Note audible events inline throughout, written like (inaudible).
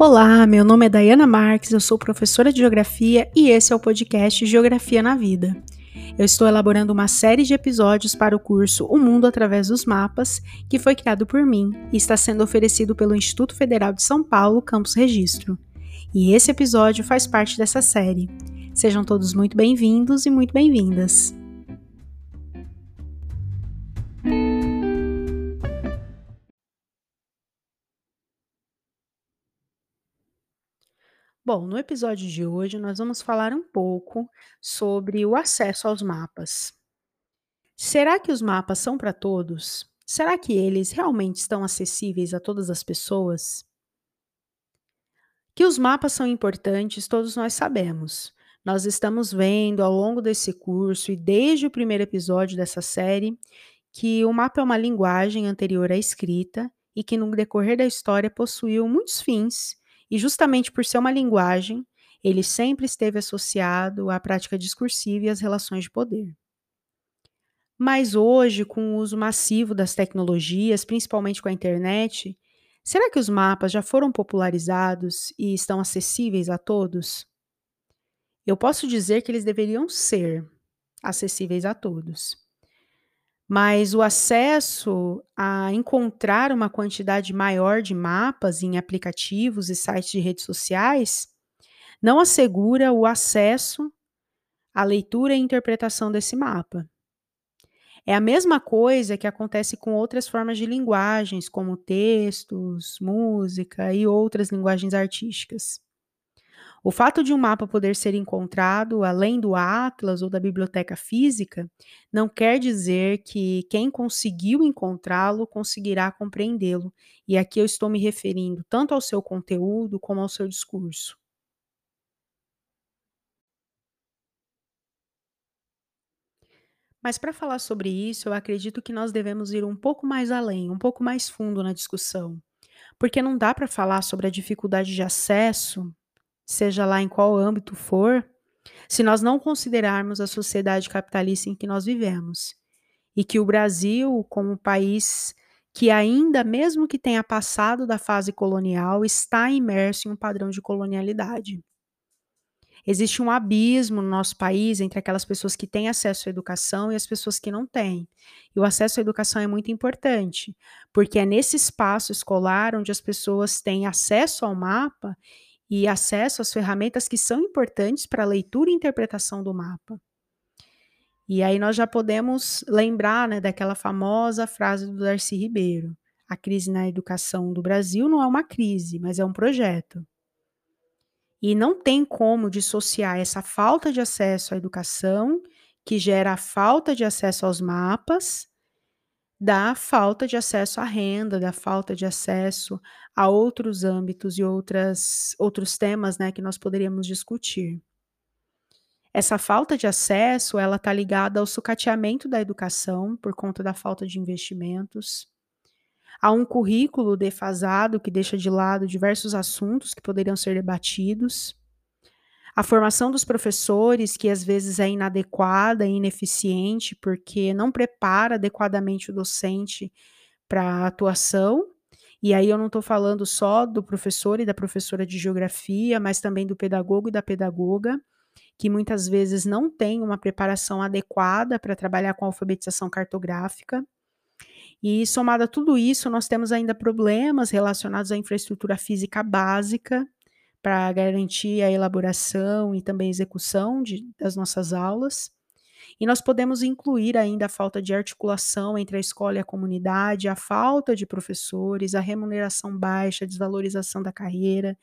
Olá, meu nome é Dayana Marques, eu sou professora de Geografia e esse é o podcast Geografia na Vida. Eu estou elaborando uma série de episódios para o curso O Mundo através dos Mapas, que foi criado por mim e está sendo oferecido pelo Instituto Federal de São Paulo, Campus Registro. E esse episódio faz parte dessa série. Sejam todos muito bem-vindos e muito bem-vindas. Bom, no episódio de hoje nós vamos falar um pouco sobre o acesso aos mapas. Será que os mapas são para todos? Será que eles realmente estão acessíveis a todas as pessoas? Que os mapas são importantes, todos nós sabemos. Nós estamos vendo ao longo desse curso e desde o primeiro episódio dessa série que o mapa é uma linguagem anterior à escrita e que no decorrer da história possuiu muitos fins e justamente por ser uma linguagem, ele sempre esteve associado à prática discursiva e às relações de poder. Mas hoje, com o uso massivo das tecnologias, principalmente com a internet, será que os mapas já foram popularizados e estão acessíveis a todos? Eu posso dizer que eles deveriam ser acessíveis a todos. Mas o acesso a encontrar uma quantidade maior de mapas em aplicativos e sites de redes sociais não assegura o acesso à leitura e interpretação desse mapa. É a mesma coisa que acontece com outras formas de linguagens, como textos, música e outras linguagens artísticas. O fato de um mapa poder ser encontrado além do Atlas ou da biblioteca física não quer dizer que quem conseguiu encontrá-lo conseguirá compreendê-lo. E aqui eu estou me referindo tanto ao seu conteúdo como ao seu discurso. Mas para falar sobre isso, eu acredito que nós devemos ir um pouco mais além, um pouco mais fundo na discussão. Porque não dá para falar sobre a dificuldade de acesso seja lá em qual âmbito for, se nós não considerarmos a sociedade capitalista em que nós vivemos. E que o Brasil, como país que ainda, mesmo que tenha passado da fase colonial, está imerso em um padrão de colonialidade. Existe um abismo no nosso país entre aquelas pessoas que têm acesso à educação e as pessoas que não têm. E o acesso à educação é muito importante, porque é nesse espaço escolar onde as pessoas têm acesso ao mapa e acesso às ferramentas que são importantes para a leitura e interpretação do mapa. E aí nós já podemos lembrar né, daquela famosa frase do Darcy Ribeiro: a crise na educação do Brasil não é uma crise, mas é um projeto. E não tem como dissociar essa falta de acesso à educação, que gera a falta de acesso aos mapas, da falta de acesso à renda, da falta de acesso a outros âmbitos e outras, outros temas né, que nós poderíamos discutir. Essa falta de acesso, ela está ligada ao sucateamento da educação por conta da falta de investimentos, a um currículo defasado que deixa de lado diversos assuntos que poderiam ser debatidos, a formação dos professores, que às vezes é inadequada e ineficiente, porque não prepara adequadamente o docente para a atuação. E aí eu não estou falando só do professor e da professora de geografia, mas também do pedagogo e da pedagoga, que muitas vezes não tem uma preparação adequada para trabalhar com alfabetização cartográfica. E somado a tudo isso, nós temos ainda problemas relacionados à infraestrutura física básica, para garantir a elaboração e também execução de, das nossas aulas. E nós podemos incluir ainda a falta de articulação entre a escola e a comunidade, a falta de professores, a remuneração baixa, a desvalorização da carreira.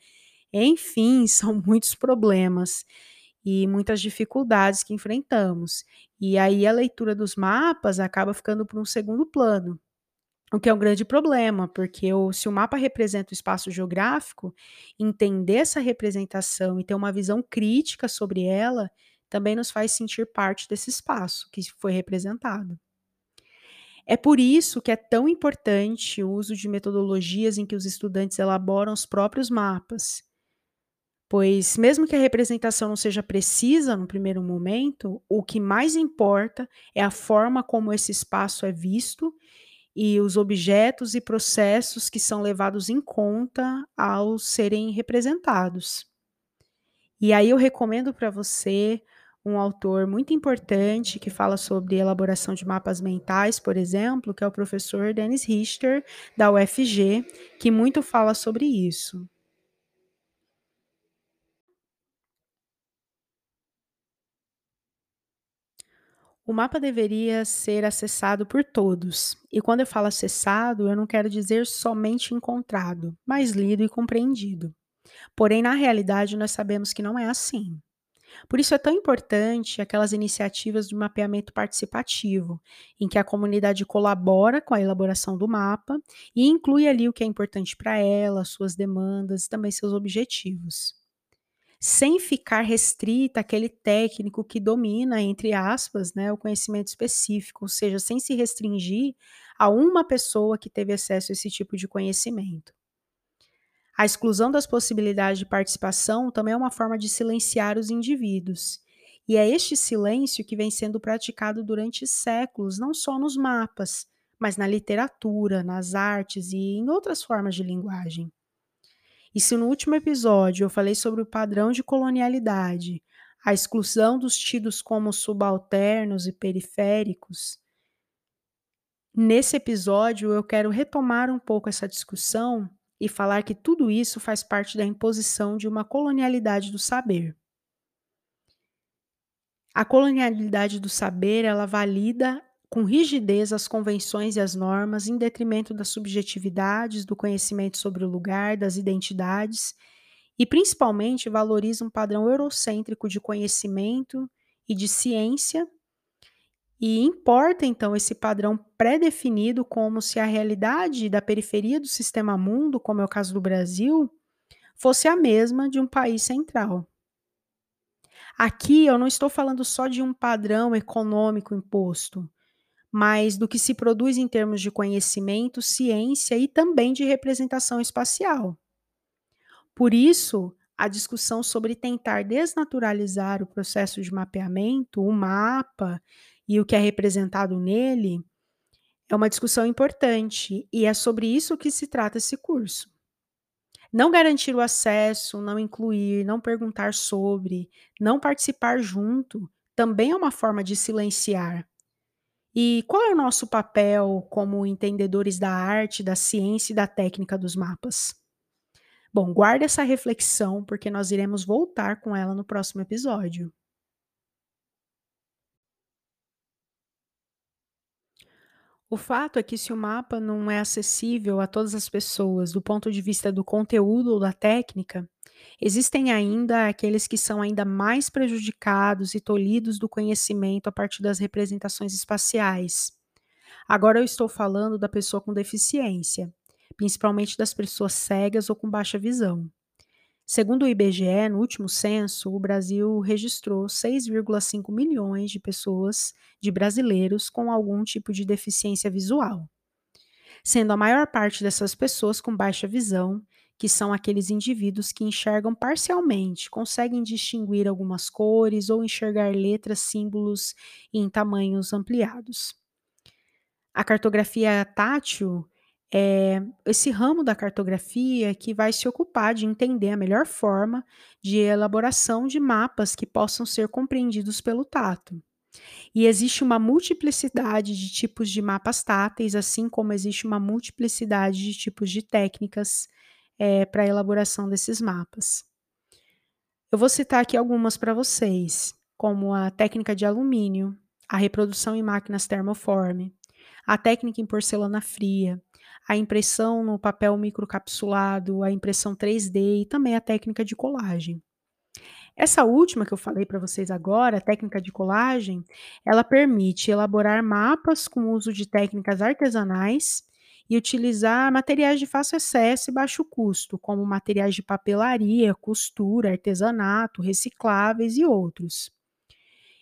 Enfim, (laughs) são muitos problemas e muitas dificuldades que enfrentamos. E aí a leitura dos mapas acaba ficando para um segundo plano. O que é um grande problema, porque o, se o mapa representa o espaço geográfico, entender essa representação e ter uma visão crítica sobre ela também nos faz sentir parte desse espaço que foi representado. É por isso que é tão importante o uso de metodologias em que os estudantes elaboram os próprios mapas, pois, mesmo que a representação não seja precisa no primeiro momento, o que mais importa é a forma como esse espaço é visto e os objetos e processos que são levados em conta ao serem representados. E aí eu recomendo para você um autor muito importante que fala sobre elaboração de mapas mentais, por exemplo, que é o professor Dennis Richter, da UFG, que muito fala sobre isso. O mapa deveria ser acessado por todos. E quando eu falo acessado, eu não quero dizer somente encontrado, mas lido e compreendido. Porém, na realidade, nós sabemos que não é assim. Por isso é tão importante aquelas iniciativas de mapeamento participativo, em que a comunidade colabora com a elaboração do mapa e inclui ali o que é importante para ela, suas demandas e também seus objetivos sem ficar restrita àquele técnico que domina, entre aspas, né, o conhecimento específico, ou seja, sem se restringir a uma pessoa que teve acesso a esse tipo de conhecimento. A exclusão das possibilidades de participação também é uma forma de silenciar os indivíduos. E é este silêncio que vem sendo praticado durante séculos, não só nos mapas, mas na literatura, nas artes e em outras formas de linguagem. E se no último episódio eu falei sobre o padrão de colonialidade, a exclusão dos tidos como subalternos e periféricos, nesse episódio eu quero retomar um pouco essa discussão e falar que tudo isso faz parte da imposição de uma colonialidade do saber. A colonialidade do saber, ela valida com rigidez as convenções e as normas em detrimento das subjetividades, do conhecimento sobre o lugar, das identidades e principalmente valoriza um padrão eurocêntrico de conhecimento e de ciência e importa então esse padrão pré-definido como se a realidade da periferia do sistema mundo, como é o caso do Brasil, fosse a mesma de um país central. Aqui eu não estou falando só de um padrão econômico imposto, mas do que se produz em termos de conhecimento, ciência e também de representação espacial. Por isso, a discussão sobre tentar desnaturalizar o processo de mapeamento, o mapa e o que é representado nele, é uma discussão importante e é sobre isso que se trata esse curso. Não garantir o acesso, não incluir, não perguntar sobre, não participar junto, também é uma forma de silenciar, e qual é o nosso papel como entendedores da arte, da ciência e da técnica dos mapas? Bom, guarde essa reflexão, porque nós iremos voltar com ela no próximo episódio. O fato é que se o mapa não é acessível a todas as pessoas do ponto de vista do conteúdo ou da técnica, existem ainda aqueles que são ainda mais prejudicados e tolhidos do conhecimento a partir das representações espaciais. Agora eu estou falando da pessoa com deficiência, principalmente das pessoas cegas ou com baixa visão. Segundo o IBGE, no último censo, o Brasil registrou 6,5 milhões de pessoas, de brasileiros, com algum tipo de deficiência visual, sendo a maior parte dessas pessoas com baixa visão, que são aqueles indivíduos que enxergam parcialmente, conseguem distinguir algumas cores ou enxergar letras, símbolos em tamanhos ampliados. A cartografia tátil é esse ramo da cartografia que vai se ocupar de entender a melhor forma de elaboração de mapas que possam ser compreendidos pelo tato. E existe uma multiplicidade de tipos de mapas táteis, assim como existe uma multiplicidade de tipos de técnicas é, para a elaboração desses mapas. Eu vou citar aqui algumas para vocês, como a técnica de alumínio, a reprodução em máquinas termoforme, a técnica em porcelana fria, a impressão no papel microcapsulado, a impressão 3D e também a técnica de colagem. Essa última que eu falei para vocês agora, a técnica de colagem, ela permite elaborar mapas com uso de técnicas artesanais e utilizar materiais de fácil acesso e baixo custo, como materiais de papelaria, costura, artesanato, recicláveis e outros.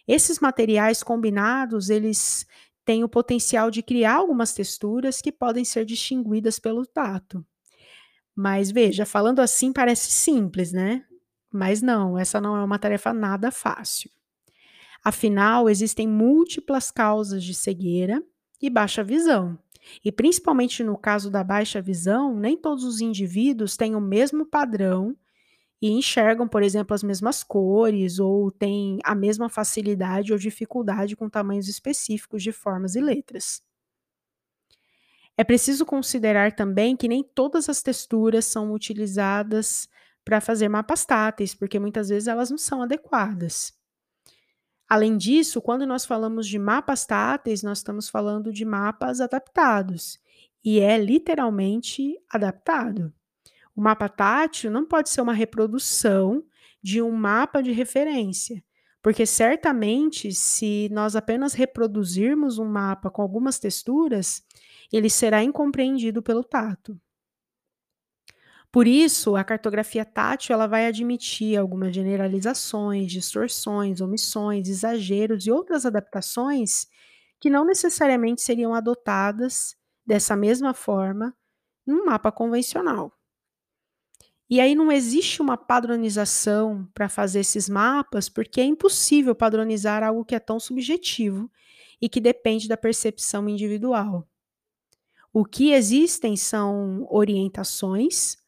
Esses materiais combinados, eles tem o potencial de criar algumas texturas que podem ser distinguidas pelo tato. Mas veja, falando assim parece simples, né? Mas não, essa não é uma tarefa nada fácil. Afinal, existem múltiplas causas de cegueira e baixa visão, E principalmente no caso da baixa visão, nem todos os indivíduos têm o mesmo padrão e enxergam, por exemplo, as mesmas cores ou têm a mesma facilidade ou dificuldade com tamanhos específicos de formas e letras. É preciso considerar também que nem todas as texturas são utilizadas para fazer mapas táteis, porque muitas vezes elas não são adequadas. Além disso, quando nós falamos de mapas táteis, nós estamos falando de mapas adaptados, e é literalmente adaptado. O mapa tátil não pode ser uma reprodução de um mapa de referência, porque certamente, se nós apenas reproduzirmos um mapa com algumas texturas, ele será incompreendido pelo tato. Por isso, a cartografia tátil ela vai admitir algumas generalizações, distorções, omissões, exageros e outras adaptações que não necessariamente seriam adotadas dessa mesma forma num mapa convencional. E aí não existe uma padronização para fazer esses mapas, porque é impossível padronizar algo que é tão subjetivo e que depende da percepção individual. O que existem são orientações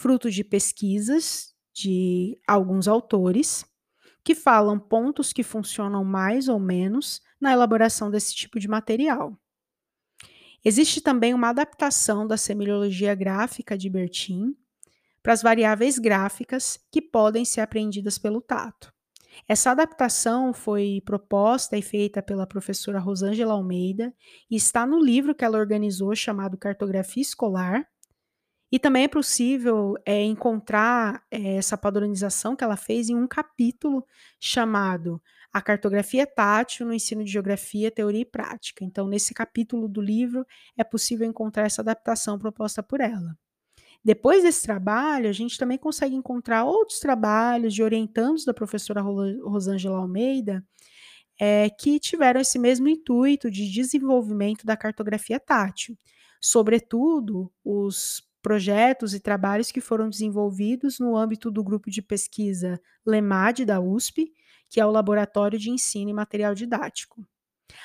fruto de pesquisas de alguns autores que falam pontos que funcionam mais ou menos na elaboração desse tipo de material. Existe também uma adaptação da semiologia gráfica de Bertin para as variáveis gráficas que podem ser aprendidas pelo tato. Essa adaptação foi proposta e feita pela professora Rosângela Almeida e está no livro que ela organizou chamado Cartografia Escolar, e também é possível é, encontrar é, essa padronização que ela fez em um capítulo chamado A Cartografia Tátil no Ensino de Geografia, Teoria e Prática. Então, nesse capítulo do livro, é possível encontrar essa adaptação proposta por ela. Depois desse trabalho, a gente também consegue encontrar outros trabalhos de orientandos da professora Rosângela Almeida é, que tiveram esse mesmo intuito de desenvolvimento da cartografia tátil. Sobretudo, os projetos e trabalhos que foram desenvolvidos no âmbito do grupo de pesquisa LEMAD da USP, que é o Laboratório de Ensino e Material Didático.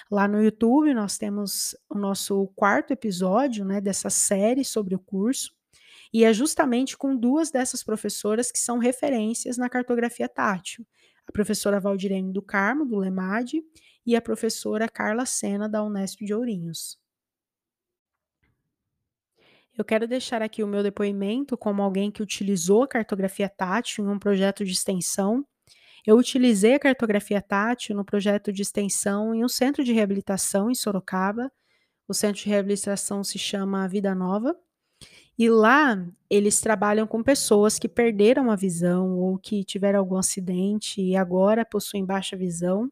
Lá no YouTube nós temos o nosso quarto episódio né, dessa série sobre o curso, e é justamente com duas dessas professoras que são referências na cartografia tátil, a professora Valdirene do Carmo, do LEMAD, e a professora Carla Sena, da Unesp de Ourinhos. Eu quero deixar aqui o meu depoimento como alguém que utilizou a cartografia tátil em um projeto de extensão. Eu utilizei a cartografia tátil no projeto de extensão em um centro de reabilitação em Sorocaba. O centro de reabilitação se chama Vida Nova. E lá eles trabalham com pessoas que perderam a visão ou que tiveram algum acidente e agora possuem baixa visão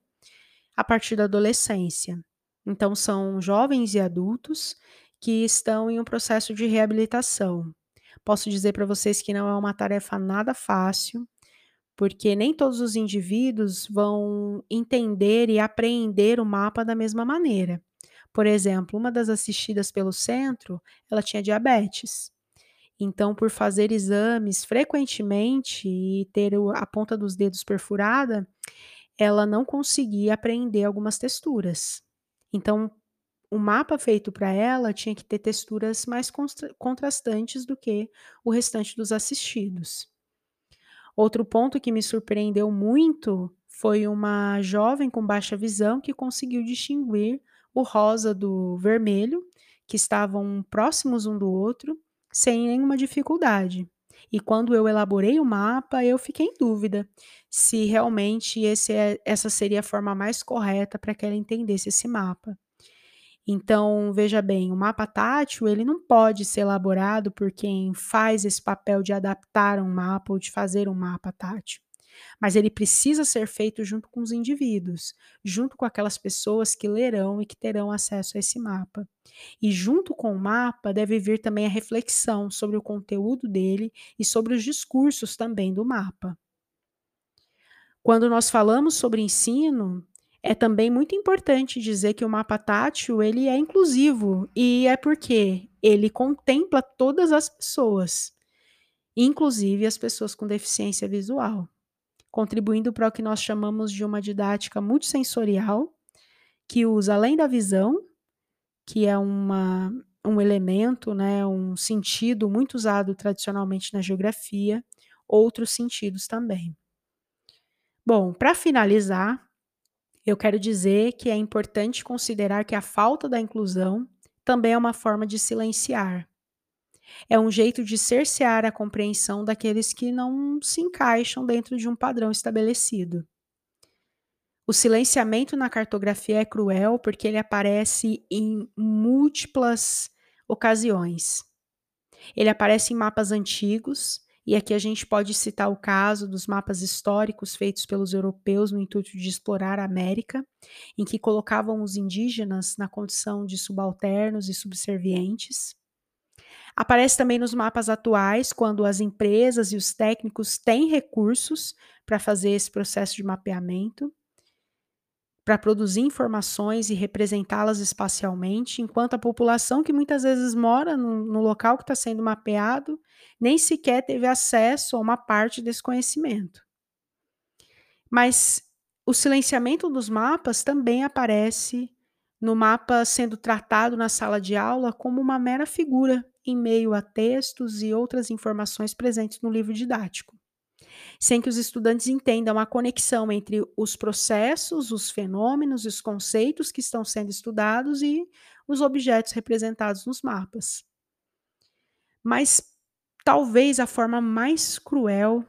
a partir da adolescência. Então são jovens e adultos que estão em um processo de reabilitação. Posso dizer para vocês que não é uma tarefa nada fácil, porque nem todos os indivíduos vão entender e apreender o mapa da mesma maneira. Por exemplo, uma das assistidas pelo centro, ela tinha diabetes. Então, por fazer exames frequentemente e ter a ponta dos dedos perfurada, ela não conseguia apreender algumas texturas. Então, o mapa feito para ela tinha que ter texturas mais contrastantes do que o restante dos assistidos. Outro ponto que me surpreendeu muito foi uma jovem com baixa visão que conseguiu distinguir o rosa do vermelho, que estavam próximos um do outro, sem nenhuma dificuldade. E quando eu elaborei o mapa, eu fiquei em dúvida se realmente é, essa seria a forma mais correta para que ela entendesse esse mapa. Então, veja bem, o mapa tátil, ele não pode ser elaborado por quem faz esse papel de adaptar um mapa ou de fazer um mapa tátil. Mas ele precisa ser feito junto com os indivíduos, junto com aquelas pessoas que lerão e que terão acesso a esse mapa. E junto com o mapa deve vir também a reflexão sobre o conteúdo dele e sobre os discursos também do mapa. Quando nós falamos sobre ensino, é também muito importante dizer que o mapa tátil ele é inclusivo e é porque ele contempla todas as pessoas, inclusive as pessoas com deficiência visual, contribuindo para o que nós chamamos de uma didática multissensorial, que usa além da visão, que é uma, um elemento, né, um sentido muito usado tradicionalmente na geografia, outros sentidos também. Bom, para finalizar, eu quero dizer que é importante considerar que a falta da inclusão também é uma forma de silenciar. É um jeito de cercear a compreensão daqueles que não se encaixam dentro de um padrão estabelecido. O silenciamento na cartografia é cruel porque ele aparece em múltiplas ocasiões. Ele aparece em mapas antigos, e aqui a gente pode citar o caso dos mapas históricos feitos pelos europeus no intuito de explorar a América, em que colocavam os indígenas na condição de subalternos e subservientes. Aparece também nos mapas atuais, quando as empresas e os técnicos têm recursos para fazer esse processo de mapeamento para produzir informações e representá-las espacialmente, enquanto a população que muitas vezes mora no, no local que está sendo mapeado nem sequer teve acesso a uma parte desse conhecimento. Mas o silenciamento dos mapas também aparece no mapa sendo tratado na sala de aula como uma mera figura em meio a textos e outras informações presentes no livro didático sem que os estudantes entendam a conexão entre os processos, os fenômenos, os conceitos que estão sendo estudados e os objetos representados nos mapas. Mas talvez a forma mais cruel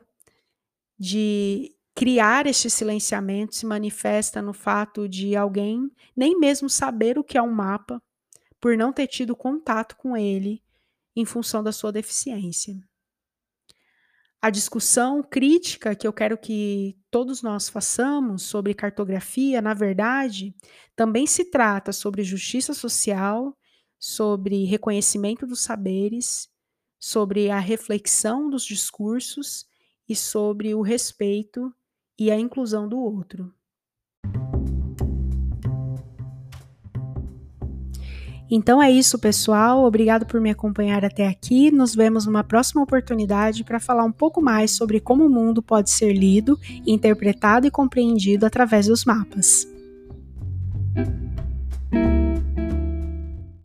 de criar este silenciamento se manifesta no fato de alguém nem mesmo saber o que é um mapa, por não ter tido contato com ele em função da sua deficiência a discussão crítica que eu quero que todos nós façamos sobre cartografia, na verdade, também se trata sobre justiça social, sobre reconhecimento dos saberes, sobre a reflexão dos discursos e sobre o respeito e a inclusão do outro. Então é isso, pessoal. Obrigado por me acompanhar até aqui. Nos vemos numa próxima oportunidade para falar um pouco mais sobre como o mundo pode ser lido, interpretado e compreendido através dos mapas.